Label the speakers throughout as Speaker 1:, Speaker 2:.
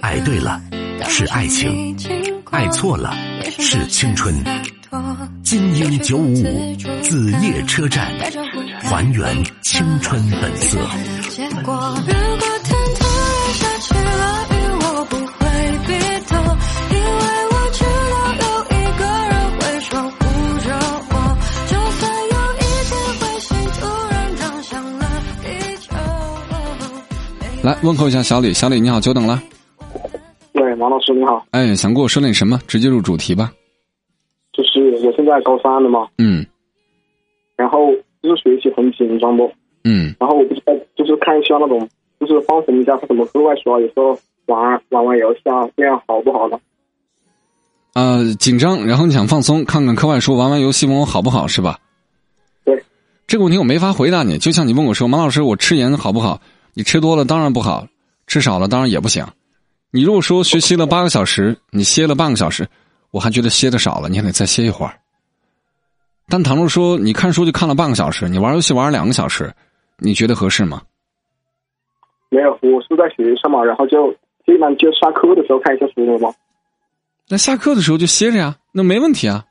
Speaker 1: 爱对了是爱情，爱错了是青春。精英九五五子夜车站，还原青春本色。
Speaker 2: 来问候一下小李，小李你好，久等了。
Speaker 3: 你好。
Speaker 2: 哎，想跟我说点什么？直接入主题吧。
Speaker 3: 就是我现在高三了嘛。
Speaker 2: 嗯。
Speaker 3: 然后就是学习很紧张不？
Speaker 2: 嗯。
Speaker 3: 然后我不知道，就是看一下那种，就是放松一下，什么课外书啊，有时候玩玩玩游戏啊，这样好不好呢？
Speaker 2: 呃，紧张，然后你想放松，看看课外书，玩玩游戏，问我好不好，是吧？
Speaker 3: 对。
Speaker 2: 这个问题我没法回答你，就像你问我说：“马老师，我吃盐好不好？”你吃多了当然不好，吃少了当然也不行。你如果说学习了八个小时，你歇了半个小时，我还觉得歇的少了，你还得再歇一会儿。但倘若说你看书就看了半个小时，你玩游戏玩了两个小时，你觉得合适吗？
Speaker 3: 没有，我是在学校嘛，然后就基本上就下课的时候看一下书了嘛。
Speaker 2: 那下课的时候就歇着呀，那没问题啊。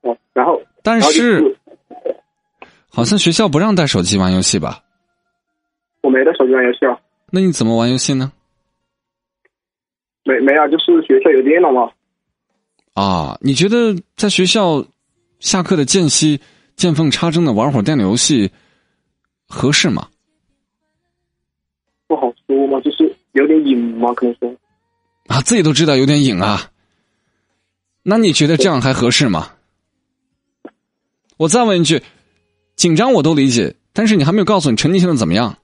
Speaker 3: 哦，然后
Speaker 2: 但是好像学校不让带手机玩游戏吧？
Speaker 3: 我没带手机玩游戏啊。
Speaker 2: 那你怎么玩游戏呢？
Speaker 3: 没没啊，就是学校有电脑嘛。
Speaker 2: 啊，你觉得在学校下课的间隙见缝插针的玩会儿电脑游戏合适吗？
Speaker 3: 不好说嘛，就是有点瘾嘛，可能说。
Speaker 2: 啊，自己都知道有点瘾啊。那你觉得这样还合适吗？我再问一句，紧张我都理解，但是你还没有告诉你成绩现在怎么样？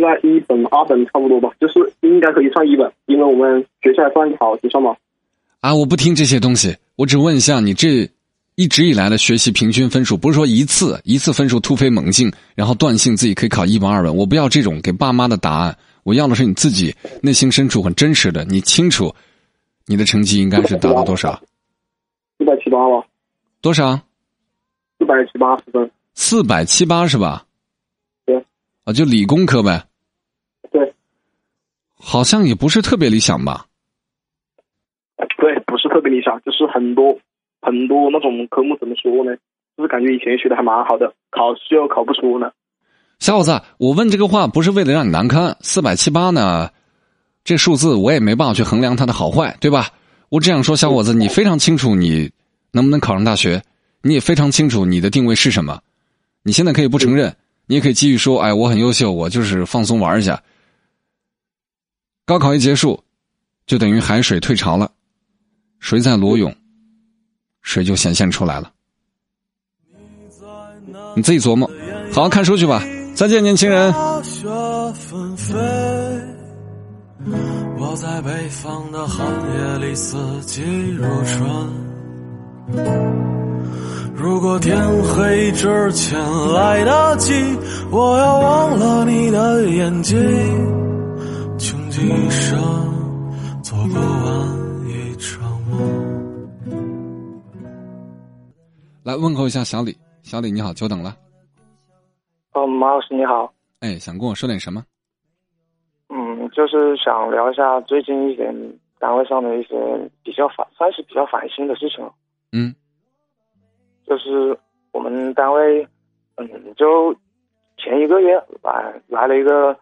Speaker 3: 在一本、二本差不多吧，就是应该可以上一本，因为我们学校还算好学校嘛。
Speaker 2: 啊，我不听这些东西，我只问一下你这一直以来的学习平均分数，不是说一次一次分数突飞猛进，然后断信自己可以考一本、二本，我不要这种给爸妈的答案，我要的是你自己内心深处很真实的，你清楚你的成绩应该是达到多少？
Speaker 3: 四百七八吧。
Speaker 2: 多少？
Speaker 3: 四百七八十分。
Speaker 2: 四百七八是吧？
Speaker 3: 对。
Speaker 2: 啊，就理工科呗。
Speaker 3: 对。
Speaker 2: 好像也不是特别理想吧。
Speaker 3: 对，不是特别理想，就是很多很多那种科目怎么说呢？就是感觉以前学的还蛮好的，考试又考不出呢。
Speaker 2: 小伙子，我问这个话不是为了让你难堪，四百七八呢，这数字我也没办法去衡量它的好坏，对吧？我只想说，小伙子，你非常清楚你能不能考上大学，你也非常清楚你的定位是什么。你现在可以不承认，你也可以继续说，哎，我很优秀，我就是放松玩一下。高考一结束，就等于海水退潮了。谁在裸泳，谁就显现出来了。你自己琢磨，好好看书去吧。再见，年轻人。
Speaker 4: 我在北方的寒夜里，四季如春。如果天黑之前来得及，我要忘了你的眼睛，一生做不完一场梦。
Speaker 2: 来问候一下小李，小李你好，久等了。
Speaker 3: 哦，马老师你好。
Speaker 2: 哎，想跟我说点什么？
Speaker 3: 嗯，就是想聊一下最近一点单位上的一些比较烦，算是比较烦心的事情。
Speaker 2: 嗯。
Speaker 3: 就是我们单位，嗯，就前一个月来来了一个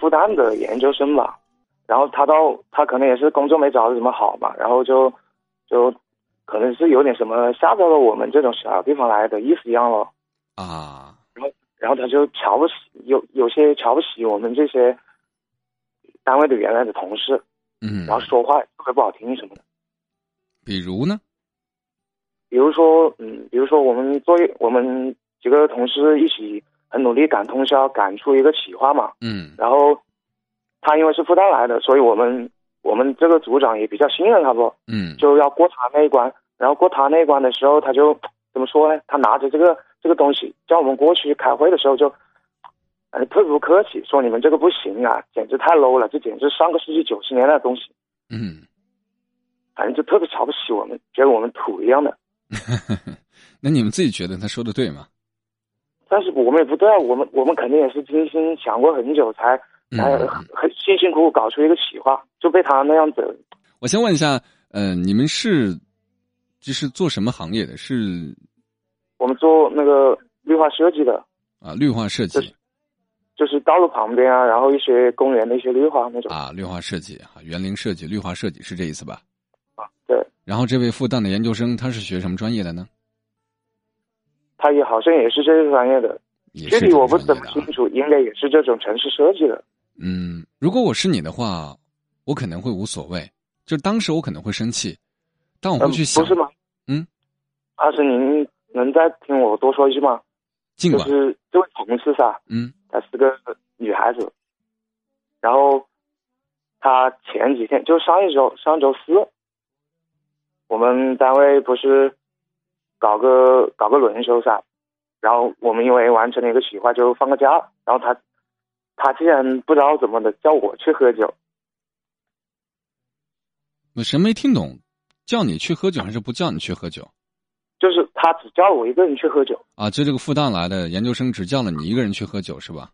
Speaker 3: 复旦的研究生吧。然后他到他可能也是工作没找的怎么好嘛，然后就就可能是有点什么吓到了我们这种小地方来的意思一样了
Speaker 2: 啊。
Speaker 3: 然后然后他就瞧不起有有些瞧不起我们这些单位的原来的同事，
Speaker 2: 嗯，
Speaker 3: 然后说话特别不好听什么的。
Speaker 2: 比如呢？
Speaker 3: 比如说，嗯，比如说我们作业，我们几个同事一起很努力赶通宵，赶出一个企划嘛，
Speaker 2: 嗯，
Speaker 3: 然后。他因为是复旦来的，所以我们我们这个组长也比较信任他不？
Speaker 2: 嗯，
Speaker 3: 就要过他那一关。然后过他那一关的时候，他就怎么说呢？他拿着这个这个东西叫我们过去开会的时候，就哎特别不客气，说你们这个不行啊，简直太 low 了，这简直上个世纪九十年代的东西。
Speaker 2: 嗯，
Speaker 3: 反正就特别瞧不起我们，觉得我们土一样的。
Speaker 2: 那你们自己觉得他说的对吗？
Speaker 3: 但是我们也不对啊，我们我们肯定也是精心想过很久才才
Speaker 2: 嗯
Speaker 3: 很很辛辛苦苦搞出一个企划，就被他那样子。
Speaker 2: 我先问一下，呃，你们是就是做什么行业的？是
Speaker 3: 我们做那个绿化设计的，
Speaker 2: 啊，绿化设计
Speaker 3: 就是就是道路旁边啊，然后一些公园的一些绿化那种。
Speaker 2: 啊，绿化设计啊，园林设计、绿化设计是这意思吧？
Speaker 3: 啊对，
Speaker 2: 然后这位复旦的研究生他是学什么专业的呢？
Speaker 3: 他也好像也是这个专业的，具体我不怎么清楚，应该也是这种城市设计的。
Speaker 2: 嗯，如果我是你的话，我可能会无所谓，就当时我可能会生气，但我
Speaker 3: 嗯
Speaker 2: 会去想，
Speaker 3: 不是吗？
Speaker 2: 嗯，
Speaker 3: 阿师，您能再听我多说一句吗？
Speaker 2: 尽管。
Speaker 3: 是这位同事噻，
Speaker 2: 嗯。
Speaker 3: 她是个女孩子，然后她前几天就上一周上周四，我们单位不是搞个搞个轮休噻，然后我们因为完成了一个企划就放个假，然后他他竟然不知道怎么的叫我去喝酒，
Speaker 2: 我谁没听懂？叫你去喝酒还是不叫你去喝酒
Speaker 3: 就是他只叫我一个人去喝酒，
Speaker 2: 啊？就这个复旦来的研究生只叫了你一个人去喝酒是吧？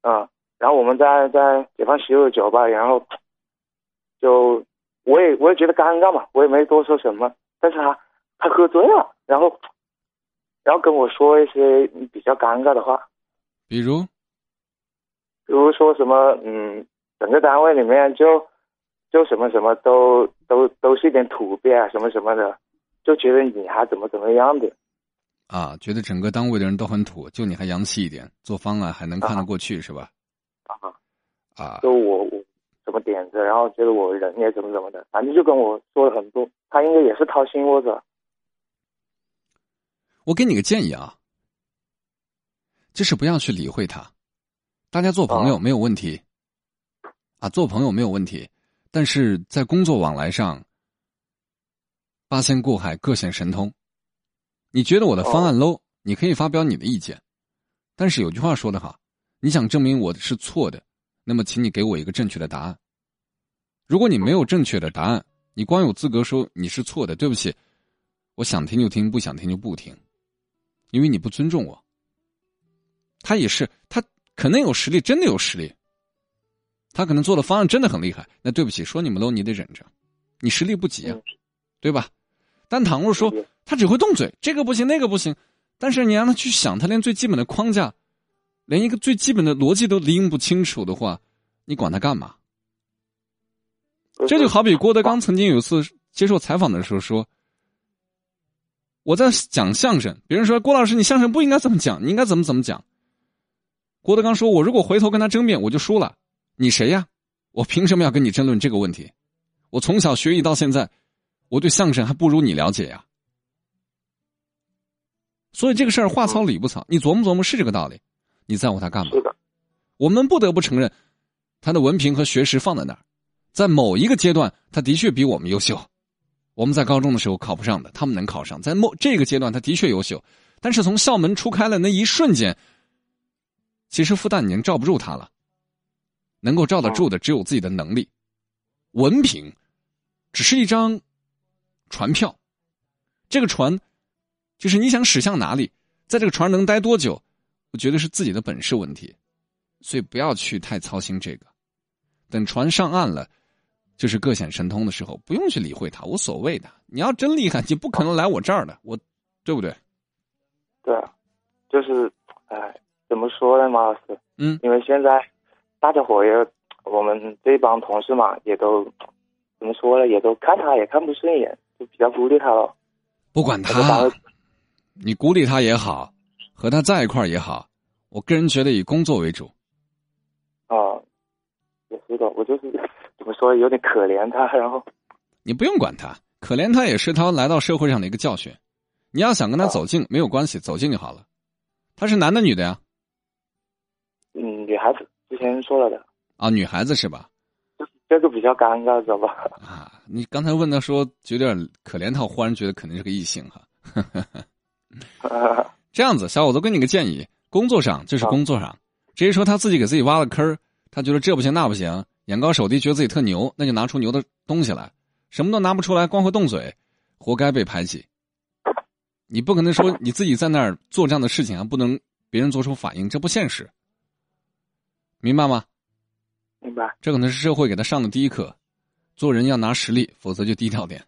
Speaker 3: 啊、然后我们在在解放西路的酒吧，然后就我也我也觉得尴尬嘛，我也没多说什么，但是他他喝醉了，然后然后跟我说一些比较尴尬的话，
Speaker 2: 比如？
Speaker 3: 比如说什么嗯，整个单位里面就就什么什么都都都是一点土鳖啊，什么什么的，就觉得你还怎么怎么样的，
Speaker 2: 啊，觉得整个单位的人都很土，就你还洋气一点，做方案还能看得过去是吧？
Speaker 3: 啊，
Speaker 2: 啊，
Speaker 3: 就我我什么点子，然后觉得我人也怎么怎么的，反正就跟我说了很多，他应该也是掏心窝子。
Speaker 2: 我给你个建议啊，就是不要去理会他，大家做朋友
Speaker 3: 哦
Speaker 2: 没有问题，啊，做朋友没有问题，但是在工作往来上，八仙过海，各显神通。你觉得我的方案 low，、你可以发表你的意见，但是有句话说得好，你想证明我是错的，那么请你给我一个正确的答案。如果你没有正确的答案，你光有资格说你是错的，对不起，我想听就听，不想听就不听，因为你不尊重我。他也是，他可能有实力，真的有实力，他可能做的方案真的很厉害。那对不起，说你们 low，你得忍着，你实力不及啊，
Speaker 3: 嗯
Speaker 2: 对吧？但倘若说他只会动嘴，这个不行，那个不行，但是你让他去想，他连最基本的框架，连一个最基本的逻辑都拎不清楚的话，你管他干嘛？这就好比郭德纲曾经有一次接受采访的时候说：“我在讲相声，别人说郭老师你相声不应该这么讲，你应该怎么怎么讲。”郭德纲说：“我如果回头跟他争辩，我就输了。你谁呀？我凭什么要跟你争论这个问题？我从小学艺到现在，我对相声还不如你了解呀。所以这个事儿话糙理不糙，你琢磨琢磨是这个道理。你在乎他干嘛？我们不得不承认，他的文凭和学识放在那儿，在某一个阶段，他的确比我们优秀。我们在高中的时候考不上的，他们能考上，在某这个阶段，他的确优秀。但是从校门出开了那一瞬间，其实复旦已经罩不住他了。能够罩得住的只有自己的能力，文凭只是一张船票。这个船就是你想驶向哪里，在这个船能待多久，我觉得是自己的本事问题。所以不要去太操心这个。等船上岸了，就是各显神通的时候，不用去理会他，无所谓的。你要真厉害，你不可能来我这儿的，我对不对？
Speaker 3: 对啊，就是，哎，怎么说呢，马老师？
Speaker 2: 嗯，
Speaker 3: 因为现在大家伙也，我们这帮同事嘛，也都怎么说呢，也都看他也看不顺眼，就比较孤立他了。
Speaker 2: 不管他，你孤立他也好，和他在一块儿也好，我个人觉得以工作为主。
Speaker 3: 啊，也是的，我就是怎么说，有点可怜他，然后
Speaker 2: 你不用管他，可怜他也是他来到社会上的一个教训。你要想跟他走近，没有关系，走近就好了。他是男的女的呀？
Speaker 3: 嗯，女孩子之前说了的，
Speaker 2: 啊，女孩子是吧？
Speaker 3: 这个比较尴尬，知道吧？
Speaker 2: 啊，你刚才问他说有点可怜他，我忽然觉得肯定是个异性哈。这样子，小伙子，给你个建议：工作上就是工作上，直接说他自己给自己挖了坑儿，他觉得这不行那不行，眼高手低，觉得自己特牛，那就拿出牛的东西来，什么都拿不出来，光会动嘴，活该被排挤。你不可能说你自己在那儿做这样的事情还不能别人做出反应，这不现实。明白吗？
Speaker 3: 明白。
Speaker 2: 这可能是社会给他上的第一课，做人要拿实力，否则就低调点。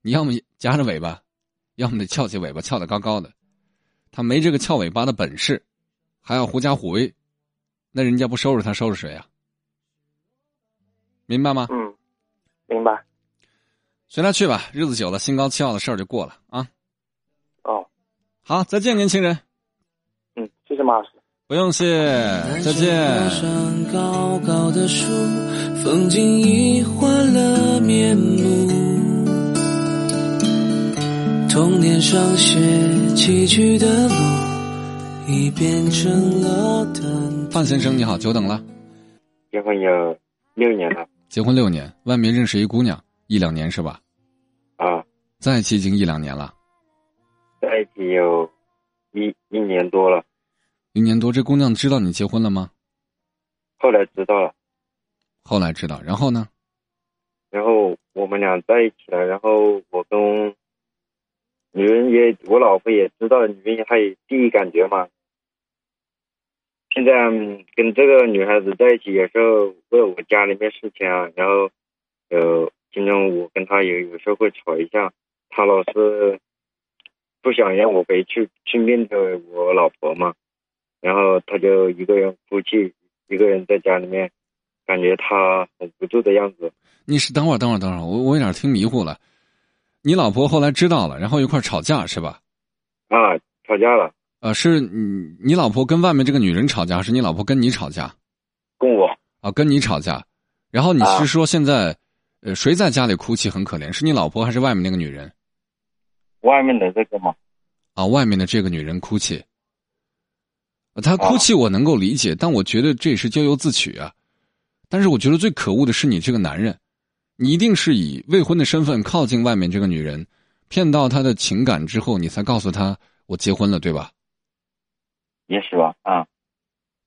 Speaker 2: 你要么夹着尾巴，要么得翘起尾巴，翘得高高的。他没这个翘尾巴的本事，还要狐假虎威，那人家不收拾他，收拾谁啊？明白吗？
Speaker 3: 嗯，明白。
Speaker 2: 随他去吧，日子久了，心高气傲的事儿就过了啊。
Speaker 3: 哦，
Speaker 2: 好，再见，年轻人。
Speaker 3: 嗯，谢谢马老师。
Speaker 2: 不用谢，再见。
Speaker 4: 上高高的树，风景已换了面目。童年上学崎岖的路，已变成了等。
Speaker 2: 范先生，你好，久等了。
Speaker 5: 结婚有六年了
Speaker 2: 结婚六年，外面认识一姑娘，一两年是吧？
Speaker 5: 啊，
Speaker 2: 在一起已经一两年了，
Speaker 5: 在一起有一一年多了，
Speaker 2: 一年多。这姑娘知道你结婚了吗？
Speaker 5: 后来知道了，
Speaker 2: 后来知道，然后呢？
Speaker 5: 然后我们俩在一起了，然后我跟女人也，我老婆也知道，女人她也第一感觉嘛。现在嗯跟这个女孩子在一起，有时候为我家里面事情啊，然后呃，经常我跟她有有时候会吵一架，她老是不想让我回去去面对我老婆嘛，然后她就一个人哭泣，一个人在家里面，感觉她很无助的样子。
Speaker 2: 你是等会儿，等会儿，等会儿，我我有点听迷糊了。你老婆后来知道了，然后一块儿吵架是吧？
Speaker 5: 啊，吵架了，
Speaker 2: 呃，是你你老婆跟外面这个女人吵架，还是你老婆跟你吵架？
Speaker 5: 跟我
Speaker 2: 啊，跟你吵架。然后你
Speaker 5: 啊
Speaker 2: 是说现在，呃，谁在家里哭泣很可怜？是你老婆还是外面那个女人？
Speaker 5: 外面的这个吗，
Speaker 2: 啊，外面的这个女人哭泣。呃她哭泣我能够理解，但我觉得这也是咎由自取啊。但是我觉得最可恶的是你这个男人，你一定是以未婚的身份靠近外面这个女人，骗到她的情感之后，你才告诉她我结婚了，对吧？
Speaker 5: 也许吧，啊，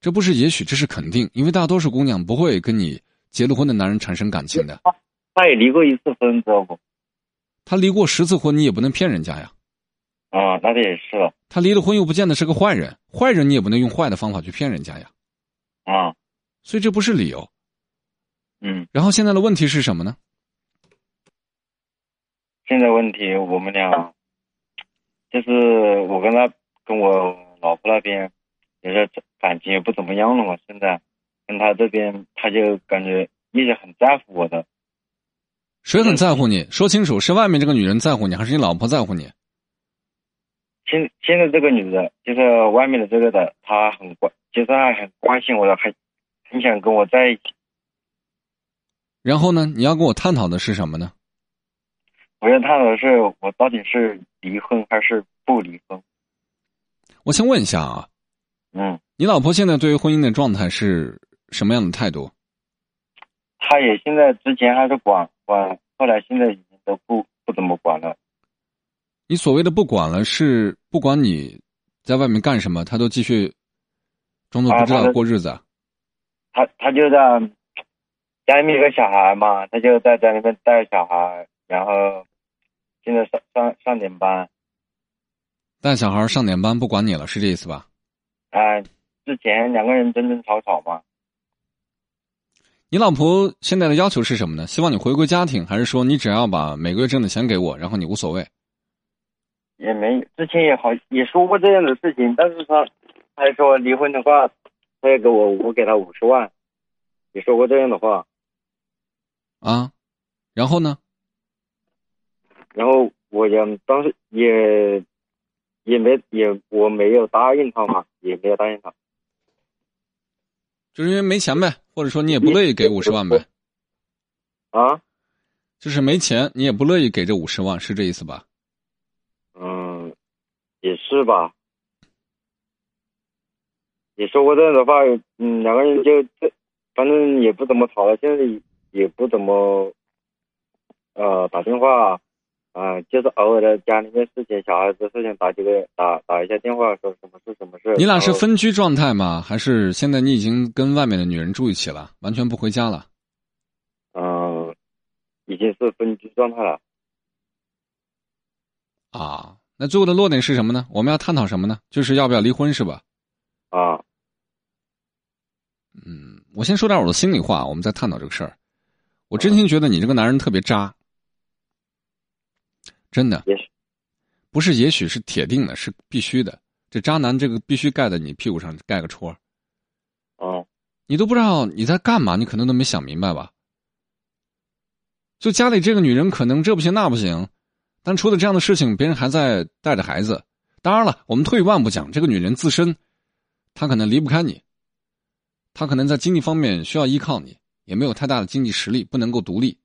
Speaker 2: 这不是也许，这是肯定，因为大多数姑娘不会跟你结了婚的男人产生感情的。
Speaker 5: 他也离过一次婚，知道不？
Speaker 2: 他离过十次婚，你也不能骗人家呀。
Speaker 5: 啊，那这也是了，
Speaker 2: 他离了婚又不见得是个坏人，坏人你也不能用坏的方法去骗人家呀。
Speaker 5: 啊，
Speaker 2: 所以这不是理由。
Speaker 5: 嗯，
Speaker 2: 然后现在的问题是什么呢？
Speaker 5: 现在问题我们俩，就是我跟他跟我老婆那边，也是感情也不怎么样了嘛。现在跟他这边，他就感觉一直很在乎我的，
Speaker 2: 谁很在乎你？说清楚，是外面这个女人在乎你，还是你老婆在乎你？
Speaker 5: 现现在这个女的，就是外面的这个的，她很关，其实还很关心我的，很很想跟我在一起。
Speaker 2: 然后呢？你要跟我探讨的是什么呢？
Speaker 5: 我要探讨的是，我到底是离婚还是不离婚？
Speaker 2: 我先问一下啊，
Speaker 5: 嗯，
Speaker 2: 你老婆现在对于婚姻的状态是什么样的态度？
Speaker 5: 她也现在之前还是管管，后来现在已经都不不怎么管了。
Speaker 2: 你所谓的不管了，是不管你在外面干什么，她都继续装作不知道过日子啊。
Speaker 5: 他他就在家里面有个小孩嘛，他就在家里面带小孩，然后现在上上上点班
Speaker 2: 带小孩上点班不管你了，是这意思吧？
Speaker 5: 啊、之前两个人争争吵吵嘛，
Speaker 2: 你老婆现在的要求是什么呢？希望你回归家庭，还是说你只要把每个月挣的钱给我，然后你无所谓？
Speaker 5: 也没之前也好也说过这样的事情，但是他他还说离婚的话，他要给我我给他五十万，也说过这样的话，
Speaker 2: 啊？然后呢？
Speaker 5: 然后我也当时也也没也我没有答应他嘛，也没有答应他。
Speaker 2: 就是因为没钱呗，或者说你也不乐意给五十万呗，
Speaker 5: 啊，
Speaker 2: 就是没钱，你也不乐意给这五十万，是这意思吧？
Speaker 5: 嗯，也是吧，也说过这样的话，嗯，两个人就这，反正也不怎么吵了，现在也不怎么，呃，打电话，啊、就是偶尔的家里面事情、小孩子事情打几个打打一下电话，说什么事什么事。
Speaker 2: 你俩是分居状态吗？还是现在你已经跟外面的女人住一起了，完全不回家了？
Speaker 5: 嗯、已经是分居状态了。
Speaker 2: 啊，那最后的落点是什么呢？我们要探讨什么呢？就是要不要离婚是吧？
Speaker 5: 啊，
Speaker 2: 嗯，我先说点我的心里话，我们再探讨这个事儿。我真心觉得你这个男人特别渣，真的
Speaker 5: 也许
Speaker 2: 不是，也许是铁定的，是必须的。这渣男这个必须盖在你屁股上盖个戳儿，
Speaker 5: 嗯
Speaker 2: 你都不知道你在干嘛，你可能都没想明白吧？就家里这个女人可能这不行那不行，但出了这样的事情，别人还在带着孩子。当然了，我们退一万步讲，这个女人自身，她可能离不开你，她可能在经济方面需要依靠你，也没有太大的经济实力，不能够独立，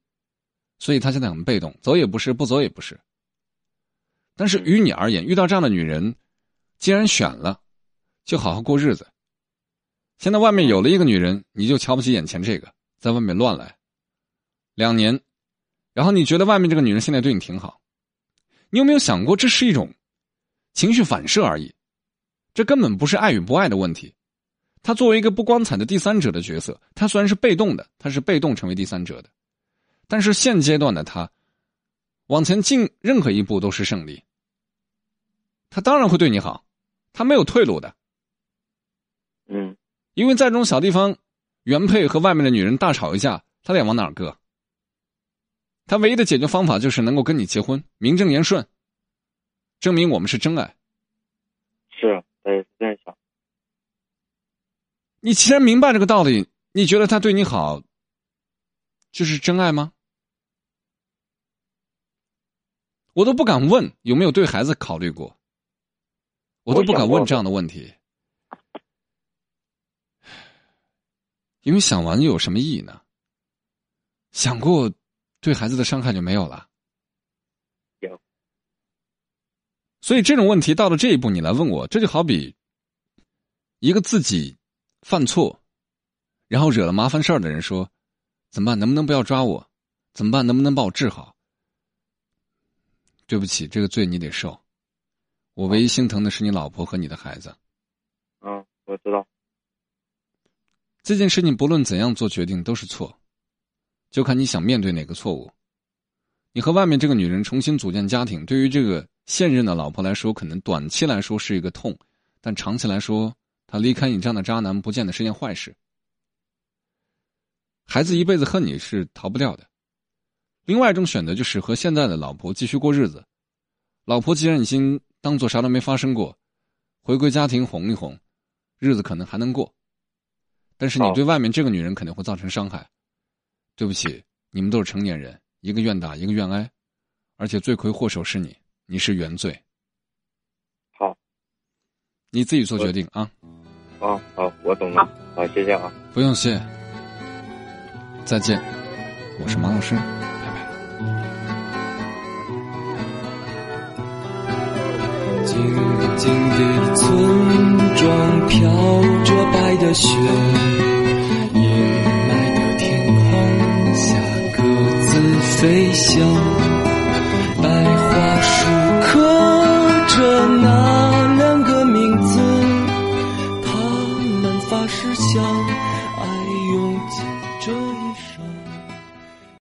Speaker 2: 所以她现在很被动，走也不是，不走也不是。但是于你而言，遇到这样的女人，既然选了，就好好过日子。现在外面有了一个女人，你就瞧不起眼前这个，在外面乱来，两年，然后你觉得外面这个女人现在对你挺好，你有没有想过这是一种情绪反射而已？这根本不是爱与不爱的问题。他作为一个不光彩的第三者的角色，他虽然是被动的，他是被动成为第三者的，但是现阶段的他，往前进任何一步都是胜利。他当然会对你好，他没有退路的。
Speaker 5: 嗯
Speaker 2: 因为在这种小地方，原配和外面的女人大吵一架，他脸往哪儿搁？他唯一的解决方法就是能够跟你结婚，名正言顺，证明我们是真爱。
Speaker 5: 是，我也是这样想。
Speaker 2: 你既然明白这个道理，你觉得他对你好，就是真爱吗？我都不敢问有没有对孩子考虑过，我都不敢问这样的问题，因为想完又有什么意义呢？想过，对孩子的伤害就没有了。
Speaker 5: 有。
Speaker 2: 所以这种问题到了这一步，你来问我，这就好比一个自己犯错，然后惹了麻烦事儿的人说：“怎么办？能不能不要抓我？怎么办？能不能把我治好？”对不起，这个罪你得受。我唯一心疼的是你老婆和你的孩子。
Speaker 5: 嗯，我知道。
Speaker 2: 这件事情不论怎样做决定都是错，就看你想面对哪个错误。你和外面这个女人重新组建家庭，对于这个现任的老婆来说，可能短期来说是一个痛，但长期来说，她离开你这样的渣男，不见得是件坏事。孩子一辈子恨你是逃不掉的。另外一种选择就是和现在的老婆继续过日子。老婆既然已经当做啥都没发生过，回归家庭哄一哄，日子可能还能过。但是你对外面这个女人肯定会造成伤害。对不起，你们都是成年人，一个愿打一个愿挨，而且罪魁祸首是你，你是原罪。
Speaker 5: 好，
Speaker 2: 你自己做决定啊。
Speaker 5: 啊，好，我懂了。好，谢谢啊。
Speaker 2: 不用谢。再见，我是马老师，
Speaker 4: 静静的村庄飘着白的雪，阴霾的天空下鸽子飞翔。